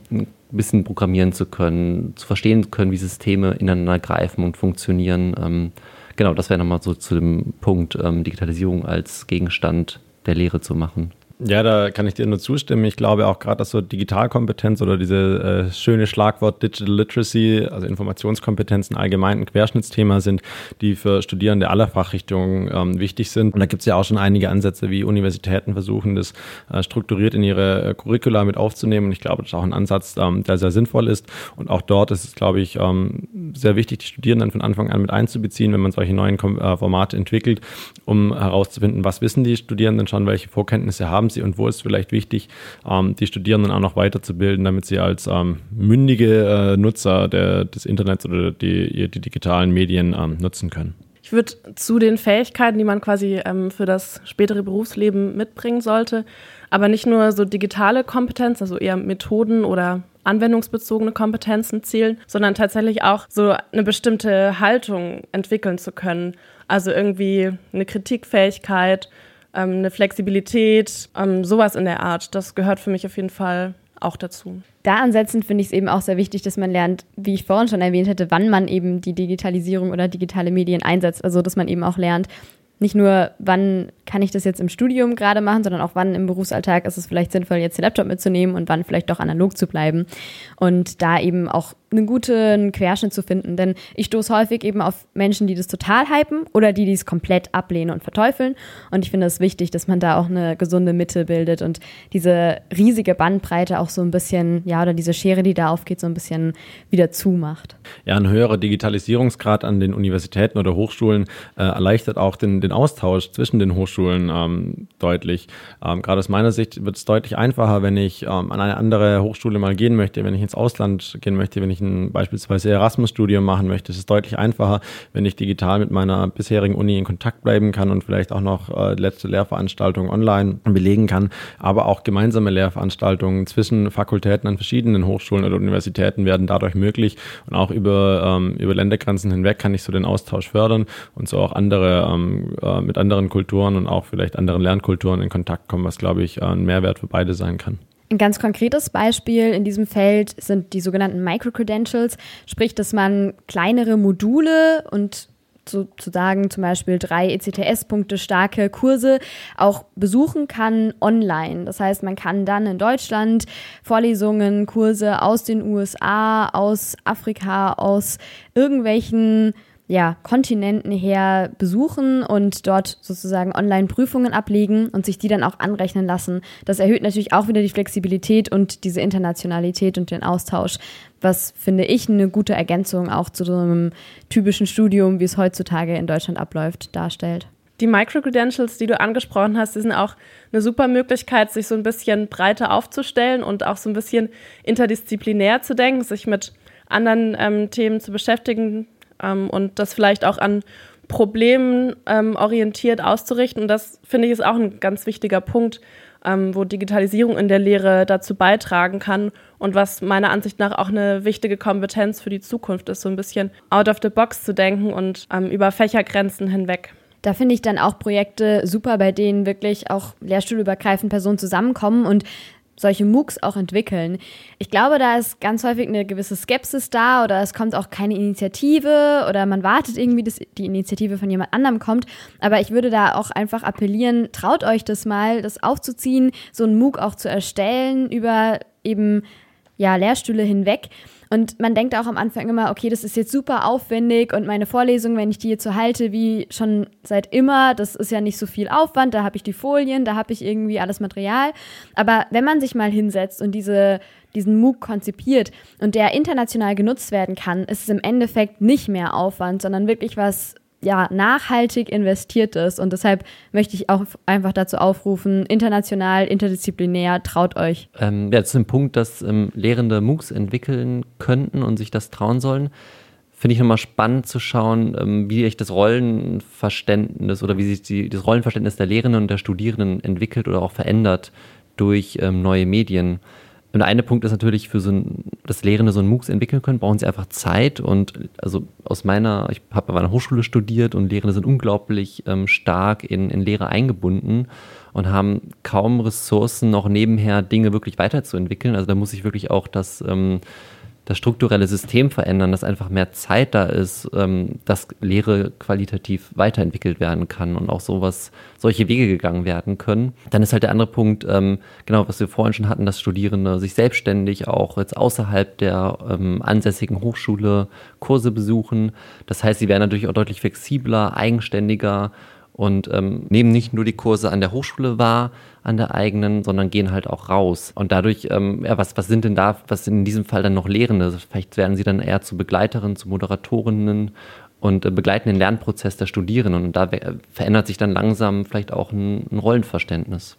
ein bisschen programmieren zu können, zu verstehen können, wie Systeme ineinander greifen und funktionieren. Ähm, genau, das wäre nochmal so zu dem Punkt, ähm, Digitalisierung als Gegenstand der Lehre zu machen. Ja, da kann ich dir nur zustimmen. Ich glaube auch gerade, dass so Digitalkompetenz oder diese äh, schöne Schlagwort Digital Literacy, also Informationskompetenzen allgemein ein Querschnittsthema sind, die für Studierende aller Fachrichtungen ähm, wichtig sind. Und da gibt es ja auch schon einige Ansätze, wie Universitäten versuchen, das äh, strukturiert in ihre äh, Curricula mit aufzunehmen. Und ich glaube, das ist auch ein Ansatz, ähm, der sehr sinnvoll ist. Und auch dort ist es, glaube ich, ähm, sehr wichtig, die Studierenden von Anfang an mit einzubeziehen, wenn man solche neuen äh, Formate entwickelt, um herauszufinden, was wissen die Studierenden schon, welche Vorkenntnisse haben sie und wo ist vielleicht wichtig, ähm, die Studierenden auch noch weiterzubilden, damit sie als ähm, mündige äh, Nutzer der, des Internets oder die, die digitalen Medien ähm, nutzen können. Ich würde zu den Fähigkeiten, die man quasi ähm, für das spätere Berufsleben mitbringen sollte, aber nicht nur so digitale Kompetenz, also eher Methoden oder anwendungsbezogene Kompetenzen zählen, sondern tatsächlich auch so eine bestimmte Haltung entwickeln zu können. Also irgendwie eine Kritikfähigkeit, ähm, eine Flexibilität, ähm, sowas in der Art. Das gehört für mich auf jeden Fall auch dazu. Da ansetzen finde ich es eben auch sehr wichtig, dass man lernt, wie ich vorhin schon erwähnt hätte, wann man eben die Digitalisierung oder digitale Medien einsetzt. Also dass man eben auch lernt, nicht nur, wann kann ich das jetzt im Studium gerade machen, sondern auch wann im Berufsalltag ist es vielleicht sinnvoll, jetzt den Laptop mitzunehmen und wann vielleicht doch analog zu bleiben. Und da eben auch einen guten Querschnitt zu finden. Denn ich stoße häufig eben auf Menschen, die das total hypen oder die dies komplett ablehnen und verteufeln. Und ich finde es wichtig, dass man da auch eine gesunde Mitte bildet und diese riesige Bandbreite auch so ein bisschen, ja, oder diese Schere, die da aufgeht, so ein bisschen wieder zumacht. Ja, ein höherer Digitalisierungsgrad an den Universitäten oder Hochschulen äh, erleichtert auch den, den Austausch zwischen den Hochschulen ähm, deutlich. Ähm, Gerade aus meiner Sicht wird es deutlich einfacher, wenn ich ähm, an eine andere Hochschule mal gehen möchte, wenn ich ins Ausland gehen möchte, wenn ich ein beispielsweise Erasmus-Studium machen möchte. Es ist deutlich einfacher, wenn ich digital mit meiner bisherigen Uni in Kontakt bleiben kann und vielleicht auch noch äh, letzte Lehrveranstaltungen online belegen kann, aber auch gemeinsame Lehrveranstaltungen zwischen Fakultäten an verschiedenen Hochschulen oder Universitäten werden dadurch möglich und auch über, ähm, über Ländergrenzen hinweg kann ich so den Austausch fördern und so auch andere ähm, äh, mit anderen Kulturen und auch vielleicht anderen Lernkulturen in Kontakt kommen, was glaube ich ein Mehrwert für beide sein kann. Ein ganz konkretes Beispiel in diesem Feld sind die sogenannten Microcredentials, sprich, dass man kleinere Module und sozusagen zum Beispiel drei ECTS-Punkte starke Kurse auch besuchen kann online. Das heißt, man kann dann in Deutschland Vorlesungen, Kurse aus den USA, aus Afrika, aus irgendwelchen ja, Kontinenten her besuchen und dort sozusagen Online-Prüfungen ablegen und sich die dann auch anrechnen lassen. Das erhöht natürlich auch wieder die Flexibilität und diese Internationalität und den Austausch, was finde ich eine gute Ergänzung auch zu so einem typischen Studium, wie es heutzutage in Deutschland abläuft, darstellt. Die Microcredentials, die du angesprochen hast, die sind auch eine super Möglichkeit, sich so ein bisschen breiter aufzustellen und auch so ein bisschen interdisziplinär zu denken, sich mit anderen ähm, Themen zu beschäftigen, ähm, und das vielleicht auch an Problemen ähm, orientiert auszurichten. Und das finde ich ist auch ein ganz wichtiger Punkt, ähm, wo Digitalisierung in der Lehre dazu beitragen kann und was meiner Ansicht nach auch eine wichtige Kompetenz für die Zukunft ist, so ein bisschen out of the box zu denken und ähm, über Fächergrenzen hinweg. Da finde ich dann auch Projekte super, bei denen wirklich auch lehrstuhlübergreifend Personen zusammenkommen und solche MOOCs auch entwickeln. Ich glaube, da ist ganz häufig eine gewisse Skepsis da oder es kommt auch keine Initiative oder man wartet irgendwie, dass die Initiative von jemand anderem kommt. Aber ich würde da auch einfach appellieren, traut euch das mal, das aufzuziehen, so ein MOOC auch zu erstellen über eben ja, Lehrstühle hinweg und man denkt auch am Anfang immer, okay, das ist jetzt super aufwendig und meine Vorlesung, wenn ich die jetzt so halte wie schon seit immer, das ist ja nicht so viel Aufwand, da habe ich die Folien, da habe ich irgendwie alles Material. Aber wenn man sich mal hinsetzt und diese diesen MOOC konzipiert und der international genutzt werden kann, ist es im Endeffekt nicht mehr Aufwand, sondern wirklich was ja, nachhaltig investiert ist. Und deshalb möchte ich auch einfach dazu aufrufen, international, interdisziplinär, traut euch. Ähm, ja, zu dem Punkt, dass ähm, Lehrende MOOCs entwickeln könnten und sich das trauen sollen, finde ich nochmal spannend zu schauen, ähm, wie sich das Rollenverständnis oder wie sich die, das Rollenverständnis der Lehrenden und der Studierenden entwickelt oder auch verändert durch ähm, neue Medien. Und der eine Punkt ist natürlich, für so ein, dass Lehrende so einen MOOCs entwickeln können, brauchen sie einfach Zeit. Und also aus meiner, ich habe bei einer Hochschule studiert und Lehrende sind unglaublich ähm, stark in, in Lehre eingebunden und haben kaum Ressourcen, noch nebenher Dinge wirklich weiterzuentwickeln. Also da muss ich wirklich auch das ähm, das strukturelle System verändern, dass einfach mehr Zeit da ist, ähm, dass Lehre qualitativ weiterentwickelt werden kann und auch sowas, solche Wege gegangen werden können. Dann ist halt der andere Punkt, ähm, genau, was wir vorhin schon hatten, dass Studierende sich selbstständig auch jetzt außerhalb der ähm, ansässigen Hochschule Kurse besuchen. Das heißt, sie werden natürlich auch deutlich flexibler, eigenständiger und ähm, nehmen nicht nur die Kurse an der Hochschule wahr, an der eigenen, sondern gehen halt auch raus. Und dadurch, ähm, ja, was, was sind denn da, was sind in diesem Fall dann noch Lehrende? Vielleicht werden sie dann eher zu Begleiterinnen, zu Moderatorinnen und äh, begleiten den Lernprozess der Studierenden. Und da verändert sich dann langsam vielleicht auch ein, ein Rollenverständnis.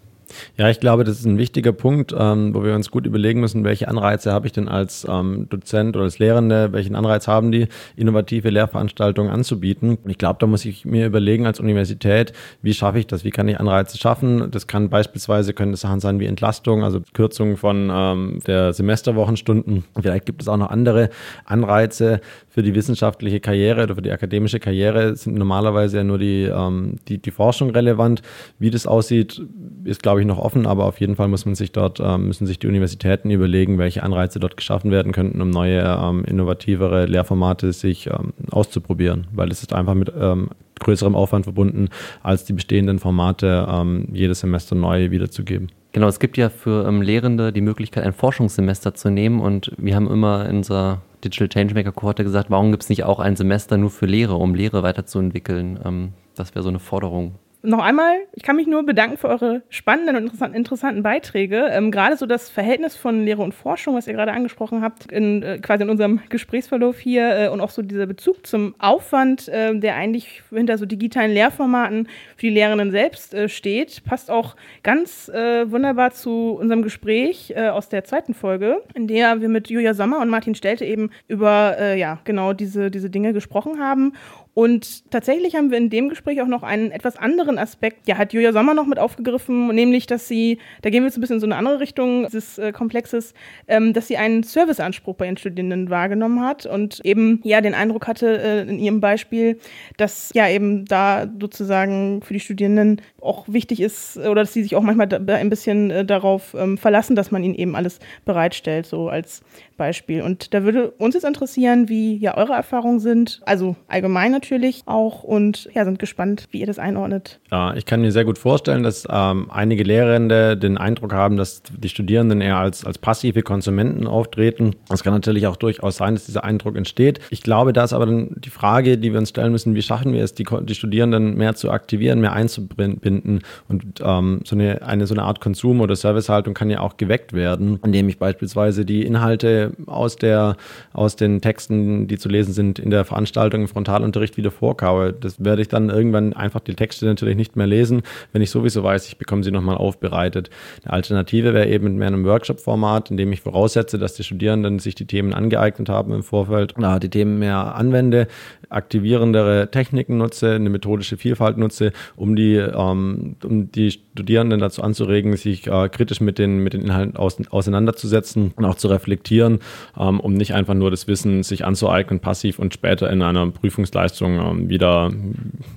Ja, ich glaube, das ist ein wichtiger Punkt, ähm, wo wir uns gut überlegen müssen, welche Anreize habe ich denn als ähm, Dozent oder als Lehrende, welchen Anreiz haben die, innovative Lehrveranstaltungen anzubieten. Ich glaube, da muss ich mir überlegen als Universität, wie schaffe ich das, wie kann ich Anreize schaffen. Das kann beispielsweise, können das Sachen sein wie Entlastung, also Kürzung von ähm, der Semesterwochenstunden. Vielleicht gibt es auch noch andere Anreize für die wissenschaftliche Karriere oder für die akademische Karriere sind normalerweise ja nur die, ähm, die, die Forschung relevant. Wie das aussieht, ist, glaube ich, noch offen, aber auf jeden Fall muss man sich dort, ähm, müssen sich die Universitäten überlegen, welche Anreize dort geschaffen werden könnten, um neue, ähm, innovativere Lehrformate sich ähm, auszuprobieren, weil es ist einfach mit ähm, größerem Aufwand verbunden, als die bestehenden Formate ähm, jedes Semester neu wiederzugeben. Genau, es gibt ja für Lehrende die Möglichkeit, ein Forschungssemester zu nehmen und wir haben immer in unserer Digital Changemaker Kohorte gesagt, warum gibt es nicht auch ein Semester nur für Lehre, um Lehre weiterzuentwickeln? Ähm, das wäre so eine Forderung noch einmal, ich kann mich nur bedanken für eure spannenden und interessanten, interessanten Beiträge. Ähm, gerade so das Verhältnis von Lehre und Forschung, was ihr gerade angesprochen habt, in, äh, quasi in unserem Gesprächsverlauf hier äh, und auch so dieser Bezug zum Aufwand, äh, der eigentlich hinter so digitalen Lehrformaten für die Lehrenden selbst äh, steht, passt auch ganz äh, wunderbar zu unserem Gespräch äh, aus der zweiten Folge, in der wir mit Julia Sommer und Martin Stelte eben über ja genau diese, diese Dinge gesprochen haben und tatsächlich haben wir in dem Gespräch auch noch einen etwas anderen Aspekt, ja, hat Julia Sommer noch mit aufgegriffen, nämlich, dass sie, da gehen wir jetzt ein bisschen in so eine andere Richtung dieses äh, Komplexes, ähm, dass sie einen Serviceanspruch bei ihren Studierenden wahrgenommen hat und eben, ja, den Eindruck hatte äh, in ihrem Beispiel, dass ja eben da sozusagen für die Studierenden auch wichtig ist oder dass sie sich auch manchmal da, ein bisschen äh, darauf ähm, verlassen, dass man ihnen eben alles bereitstellt, so als Beispiel. Und da würde uns jetzt interessieren, wie ja eure Erfahrungen sind, also allgemein natürlich auch und ja, sind gespannt, wie ihr das einordnet. Ja, ich kann mir sehr gut vorstellen, dass ähm, einige Lehrende den Eindruck haben, dass die Studierenden eher als, als passive Konsumenten auftreten. Es kann natürlich auch durchaus sein, dass dieser Eindruck entsteht. Ich glaube, da ist aber dann die Frage, die wir uns stellen müssen, wie schaffen wir es, die, die Studierenden mehr zu aktivieren, mehr einzubinden und ähm, so eine, eine so eine Art Konsum- oder Servicehaltung kann ja auch geweckt werden, indem ich beispielsweise die Inhalte aus, der, aus den Texten, die zu lesen sind, in der Veranstaltung im Frontalunterricht wieder vorkaue. Das werde ich dann irgendwann einfach die Texte natürlich nicht mehr lesen, wenn ich sowieso weiß, ich bekomme sie nochmal aufbereitet. Eine Alternative wäre eben mehr einem Workshop-Format, in dem ich voraussetze, dass die Studierenden sich die Themen angeeignet haben im Vorfeld, da die Themen mehr anwende, aktivierendere Techniken nutze, eine methodische Vielfalt nutze, um die, ähm, um die Studierenden dazu anzuregen, sich äh, kritisch mit den, mit den Inhalten aus, auseinanderzusetzen und auch zu reflektieren, ähm, um nicht einfach nur das Wissen sich anzueignen, passiv und später in einer Prüfungsleistung ähm, wieder,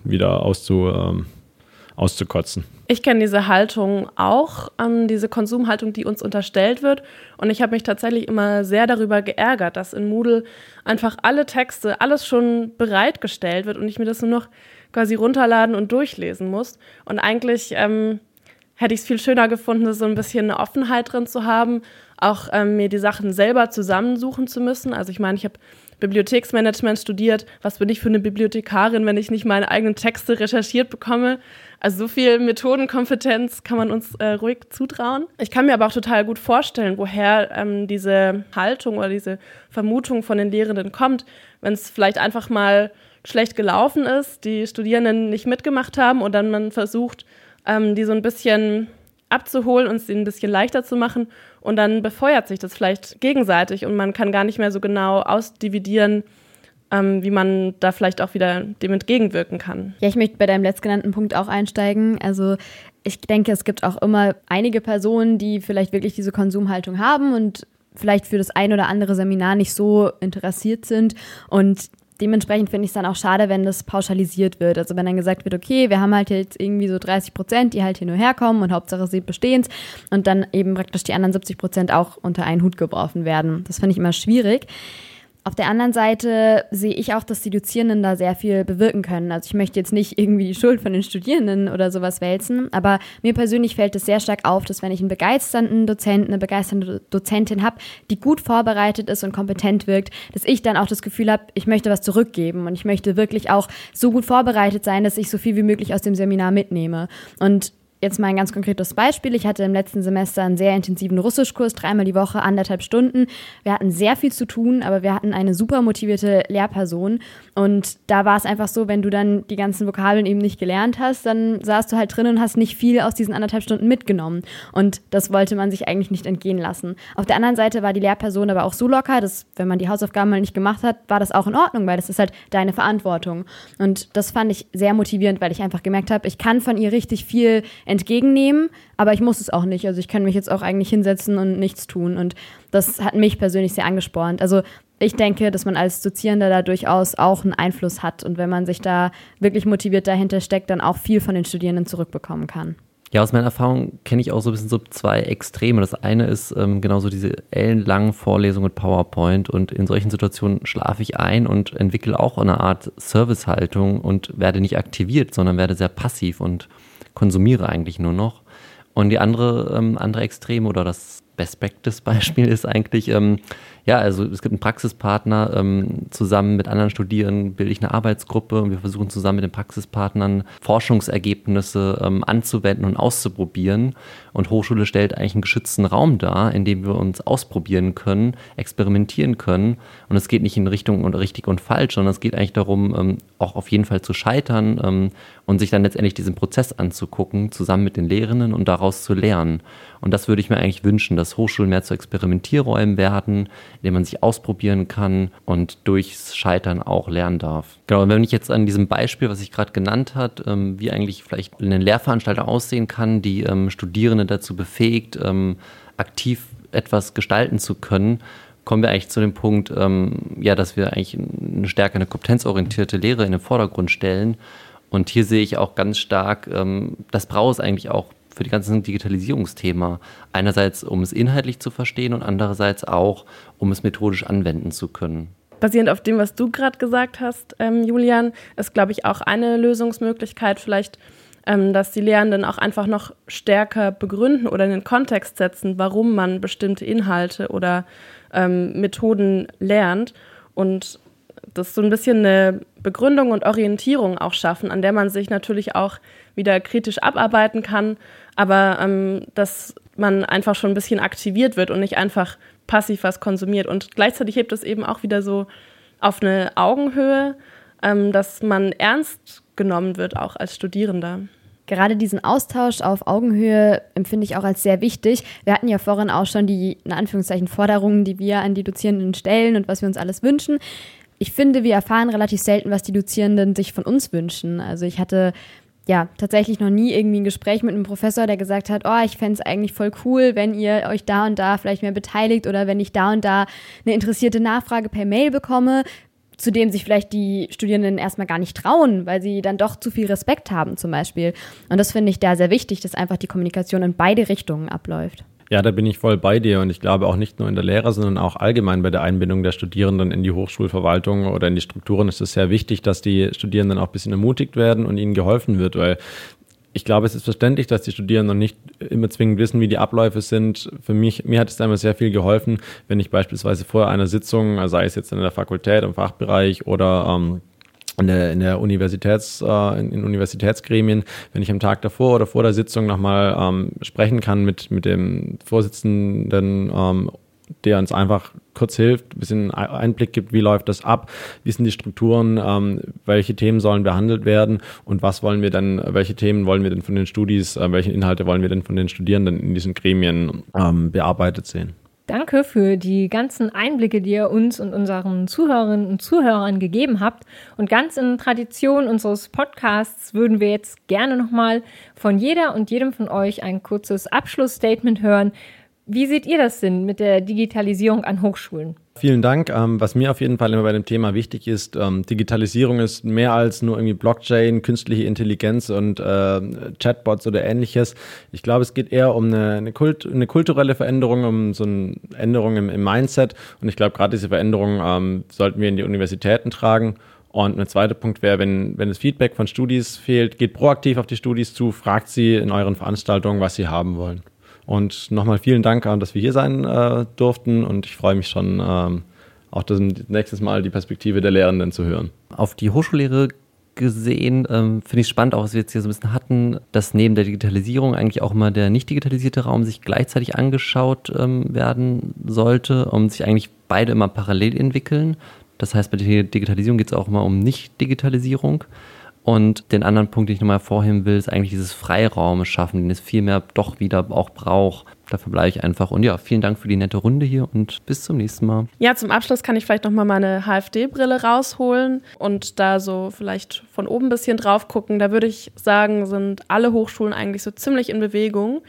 wieder auszu, ähm, auszukotzen. Ich kenne diese Haltung auch, ähm, diese Konsumhaltung, die uns unterstellt wird. Und ich habe mich tatsächlich immer sehr darüber geärgert, dass in Moodle einfach alle Texte, alles schon bereitgestellt wird und ich mir das nur noch quasi runterladen und durchlesen muss. Und eigentlich ähm, hätte ich es viel schöner gefunden, so ein bisschen eine Offenheit drin zu haben, auch ähm, mir die Sachen selber zusammensuchen zu müssen. Also ich meine, ich habe Bibliotheksmanagement studiert. Was bin ich für eine Bibliothekarin, wenn ich nicht meine eigenen Texte recherchiert bekomme? Also so viel Methodenkompetenz kann man uns äh, ruhig zutrauen. Ich kann mir aber auch total gut vorstellen, woher ähm, diese Haltung oder diese Vermutung von den Lehrenden kommt, wenn es vielleicht einfach mal schlecht gelaufen ist, die Studierenden nicht mitgemacht haben und dann man versucht, ähm, die so ein bisschen abzuholen und es ihnen ein bisschen leichter zu machen und dann befeuert sich das vielleicht gegenseitig und man kann gar nicht mehr so genau ausdividieren, ähm, wie man da vielleicht auch wieder dem entgegenwirken kann. Ja, ich möchte bei deinem letztgenannten Punkt auch einsteigen. Also ich denke, es gibt auch immer einige Personen, die vielleicht wirklich diese Konsumhaltung haben und vielleicht für das ein oder andere Seminar nicht so interessiert sind und dementsprechend finde ich es dann auch schade, wenn das pauschalisiert wird. Also wenn dann gesagt wird, okay, wir haben halt jetzt irgendwie so 30 Prozent, die halt hier nur herkommen und Hauptsache sie bestehen und dann eben praktisch die anderen 70 Prozent auch unter einen Hut geworfen werden. Das finde ich immer schwierig. Auf der anderen Seite sehe ich auch, dass die Dozierenden da sehr viel bewirken können. Also ich möchte jetzt nicht irgendwie die Schuld von den Studierenden oder sowas wälzen, aber mir persönlich fällt es sehr stark auf, dass wenn ich einen begeisternden Dozenten, eine begeisternde Dozentin habe, die gut vorbereitet ist und kompetent wirkt, dass ich dann auch das Gefühl habe, ich möchte was zurückgeben und ich möchte wirklich auch so gut vorbereitet sein, dass ich so viel wie möglich aus dem Seminar mitnehme. Und Jetzt mal ein ganz konkretes Beispiel. Ich hatte im letzten Semester einen sehr intensiven Russischkurs, dreimal die Woche, anderthalb Stunden. Wir hatten sehr viel zu tun, aber wir hatten eine super motivierte Lehrperson. Und da war es einfach so, wenn du dann die ganzen Vokabeln eben nicht gelernt hast, dann saßt du halt drin und hast nicht viel aus diesen anderthalb Stunden mitgenommen. Und das wollte man sich eigentlich nicht entgehen lassen. Auf der anderen Seite war die Lehrperson aber auch so locker, dass wenn man die Hausaufgaben mal nicht gemacht hat, war das auch in Ordnung, weil das ist halt deine Verantwortung. Und das fand ich sehr motivierend, weil ich einfach gemerkt habe, ich kann von ihr richtig viel entgegennehmen, aber ich muss es auch nicht. Also ich kann mich jetzt auch eigentlich hinsetzen und nichts tun. Und das hat mich persönlich sehr angespornt. Also ich denke, dass man als Dozierender da durchaus auch einen Einfluss hat und wenn man sich da wirklich motiviert dahinter steckt, dann auch viel von den Studierenden zurückbekommen kann. Ja, aus meiner Erfahrung kenne ich auch so ein bisschen so zwei Extreme. Das eine ist ähm, genauso diese ellenlangen Vorlesungen mit PowerPoint und in solchen Situationen schlafe ich ein und entwickle auch eine Art Servicehaltung und werde nicht aktiviert, sondern werde sehr passiv und konsumiere eigentlich nur noch. Und die andere, ähm, andere Extreme oder das Best Practice Beispiel (laughs) ist eigentlich, ähm, ja, also es gibt einen Praxispartner, ähm, zusammen mit anderen Studierenden bilde ich eine Arbeitsgruppe und wir versuchen zusammen mit den Praxispartnern Forschungsergebnisse ähm, anzuwenden und auszuprobieren. Und Hochschule stellt eigentlich einen geschützten Raum dar, in dem wir uns ausprobieren können, experimentieren können. Und es geht nicht in Richtung und richtig und falsch, sondern es geht eigentlich darum, ähm, auch auf jeden Fall zu scheitern ähm, und sich dann letztendlich diesen Prozess anzugucken, zusammen mit den Lehrenden und daraus zu lernen. Und das würde ich mir eigentlich wünschen, dass Hochschulen mehr zu Experimentierräumen werden, in denen man sich ausprobieren kann und durchs Scheitern auch lernen darf. Genau, und wenn ich jetzt an diesem Beispiel, was ich gerade genannt habe, ähm, wie eigentlich vielleicht eine Lehrveranstaltung aussehen kann, die ähm, Studierende dazu befähigt, ähm, aktiv etwas gestalten zu können, kommen wir eigentlich zu dem Punkt, ähm, ja, dass wir eigentlich eine stärker eine kompetenzorientierte Lehre in den Vordergrund stellen. Und hier sehe ich auch ganz stark, ähm, das braucht es eigentlich auch für die ganzen Digitalisierungsthema. Einerseits, um es inhaltlich zu verstehen und andererseits auch, um es methodisch anwenden zu können. Basierend auf dem, was du gerade gesagt hast, ähm, Julian, ist, glaube ich, auch eine Lösungsmöglichkeit vielleicht, ähm, dass die Lehrenden auch einfach noch stärker begründen oder in den Kontext setzen, warum man bestimmte Inhalte oder ähm, Methoden lernt und das so ein bisschen eine Begründung und Orientierung auch schaffen, an der man sich natürlich auch wieder kritisch abarbeiten kann, aber ähm, dass man einfach schon ein bisschen aktiviert wird und nicht einfach passiv was konsumiert. Und gleichzeitig hebt es eben auch wieder so auf eine Augenhöhe, ähm, dass man ernst genommen wird, auch als Studierender. Gerade diesen Austausch auf Augenhöhe empfinde ich auch als sehr wichtig. Wir hatten ja vorhin auch schon die, in Anführungszeichen, Forderungen, die wir an die Dozierenden stellen und was wir uns alles wünschen. Ich finde, wir erfahren relativ selten, was die Dozierenden sich von uns wünschen. Also ich hatte ja, tatsächlich noch nie irgendwie ein Gespräch mit einem Professor, der gesagt hat, oh, ich fände es eigentlich voll cool, wenn ihr euch da und da vielleicht mehr beteiligt oder wenn ich da und da eine interessierte Nachfrage per Mail bekomme, zu dem sich vielleicht die Studierenden erstmal gar nicht trauen, weil sie dann doch zu viel Respekt haben zum Beispiel. Und das finde ich da sehr wichtig, dass einfach die Kommunikation in beide Richtungen abläuft. Ja, da bin ich voll bei dir und ich glaube auch nicht nur in der Lehre, sondern auch allgemein bei der Einbindung der Studierenden in die Hochschulverwaltung oder in die Strukturen ist es sehr wichtig, dass die Studierenden auch ein bisschen ermutigt werden und ihnen geholfen wird, weil ich glaube, es ist verständlich, dass die Studierenden nicht immer zwingend wissen, wie die Abläufe sind. Für mich, mir hat es einmal sehr viel geholfen, wenn ich beispielsweise vor einer Sitzung, sei es jetzt in der Fakultät, im Fachbereich oder ähm, in der, in der Universitäts, äh, in, in Universitätsgremien, wenn ich am Tag davor oder vor der Sitzung nochmal ähm, sprechen kann mit, mit dem Vorsitzenden, ähm, der uns einfach kurz hilft, ein bisschen Einblick gibt, wie läuft das ab, wie sind die Strukturen, ähm, welche Themen sollen behandelt werden und was wollen wir dann, welche Themen wollen wir denn von den Studis, äh, welche Inhalte wollen wir denn von den Studierenden in diesen Gremien ähm, bearbeitet sehen. Danke für die ganzen Einblicke, die ihr uns und unseren Zuhörerinnen und Zuhörern gegeben habt. Und ganz in Tradition unseres Podcasts würden wir jetzt gerne nochmal von jeder und jedem von euch ein kurzes Abschlussstatement hören. Wie seht ihr das denn mit der Digitalisierung an Hochschulen? Vielen Dank. Ähm, was mir auf jeden Fall immer bei dem Thema wichtig ist, ähm, Digitalisierung ist mehr als nur irgendwie Blockchain, künstliche Intelligenz und äh, Chatbots oder ähnliches. Ich glaube, es geht eher um eine, eine, Kult, eine kulturelle Veränderung, um so eine Änderung im, im Mindset. Und ich glaube, gerade diese Veränderung ähm, sollten wir in die Universitäten tragen. Und ein zweiter Punkt wäre, wenn, wenn das Feedback von Studis fehlt, geht proaktiv auf die Studis zu, fragt sie in euren Veranstaltungen, was sie haben wollen. Und nochmal vielen Dank, dass wir hier sein äh, durften und ich freue mich schon, ähm, auch das nächstes Mal die Perspektive der Lehrenden zu hören. Auf die Hochschullehre gesehen ähm, finde ich spannend, auch was wir jetzt hier so ein bisschen hatten, dass neben der Digitalisierung eigentlich auch mal der nicht digitalisierte Raum sich gleichzeitig angeschaut ähm, werden sollte, um sich eigentlich beide immer parallel entwickeln. Das heißt, bei der Digitalisierung geht es auch immer um Nicht-Digitalisierung. Und den anderen Punkt, den ich nochmal hervorheben will, ist eigentlich dieses Freiraum schaffen, den es viel mehr doch wieder auch braucht. Dafür bleibe ich einfach. Und ja, vielen Dank für die nette Runde hier und bis zum nächsten Mal. Ja, zum Abschluss kann ich vielleicht nochmal meine HFD-Brille rausholen und da so vielleicht von oben ein bisschen drauf gucken. Da würde ich sagen, sind alle Hochschulen eigentlich so ziemlich in Bewegung.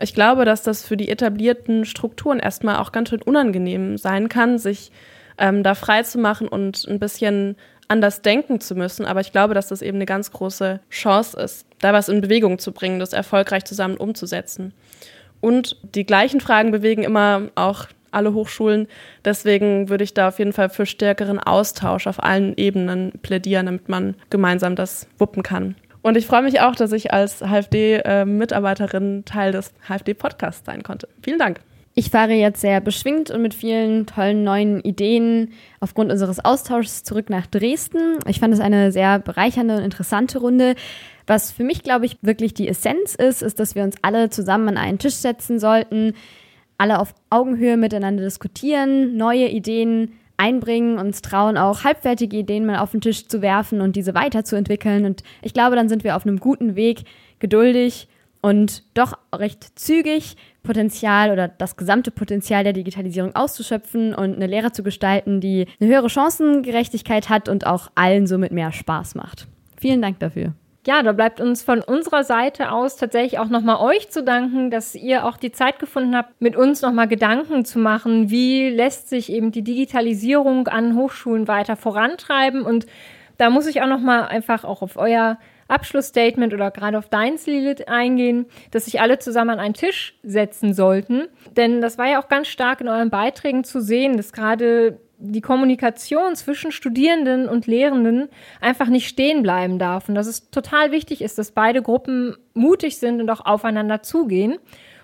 Ich glaube, dass das für die etablierten Strukturen erstmal auch ganz schön unangenehm sein kann, sich ähm, da frei zu machen und ein bisschen anders denken zu müssen. Aber ich glaube, dass das eben eine ganz große Chance ist, da was in Bewegung zu bringen, das erfolgreich zusammen umzusetzen. Und die gleichen Fragen bewegen immer auch alle Hochschulen. Deswegen würde ich da auf jeden Fall für stärkeren Austausch auf allen Ebenen plädieren, damit man gemeinsam das wuppen kann. Und ich freue mich auch, dass ich als HFD-Mitarbeiterin Teil des HFD-Podcasts sein konnte. Vielen Dank. Ich fahre jetzt sehr beschwingt und mit vielen tollen neuen Ideen aufgrund unseres Austauschs zurück nach Dresden. Ich fand es eine sehr bereichernde und interessante Runde. Was für mich, glaube ich, wirklich die Essenz ist, ist, dass wir uns alle zusammen an einen Tisch setzen sollten, alle auf Augenhöhe miteinander diskutieren, neue Ideen einbringen, uns trauen, auch halbfertige Ideen mal auf den Tisch zu werfen und diese weiterzuentwickeln. Und ich glaube, dann sind wir auf einem guten Weg, geduldig und doch recht zügig Potenzial oder das gesamte Potenzial der Digitalisierung auszuschöpfen und eine Lehre zu gestalten, die eine höhere Chancengerechtigkeit hat und auch allen somit mehr Spaß macht. Vielen Dank dafür. Ja, da bleibt uns von unserer Seite aus tatsächlich auch nochmal euch zu danken, dass ihr auch die Zeit gefunden habt, mit uns nochmal Gedanken zu machen, wie lässt sich eben die Digitalisierung an Hochschulen weiter vorantreiben. Und da muss ich auch nochmal einfach auch auf euer Abschlussstatement oder gerade auf deins, Lilith, eingehen, dass sich alle zusammen an einen Tisch setzen sollten. Denn das war ja auch ganz stark in euren Beiträgen zu sehen, dass gerade die Kommunikation zwischen Studierenden und Lehrenden einfach nicht stehen bleiben darf. Und dass es total wichtig ist, dass beide Gruppen mutig sind und auch aufeinander zugehen.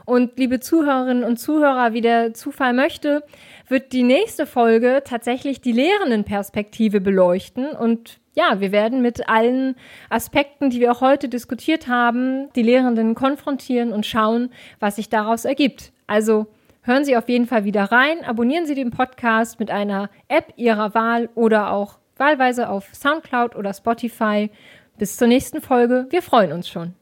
Und liebe Zuhörerinnen und Zuhörer, wie der Zufall möchte, wird die nächste Folge tatsächlich die Lehrendenperspektive beleuchten und ja, wir werden mit allen Aspekten, die wir auch heute diskutiert haben, die Lehrenden konfrontieren und schauen, was sich daraus ergibt. Also hören Sie auf jeden Fall wieder rein, abonnieren Sie den Podcast mit einer App Ihrer Wahl oder auch wahlweise auf SoundCloud oder Spotify. Bis zur nächsten Folge. Wir freuen uns schon.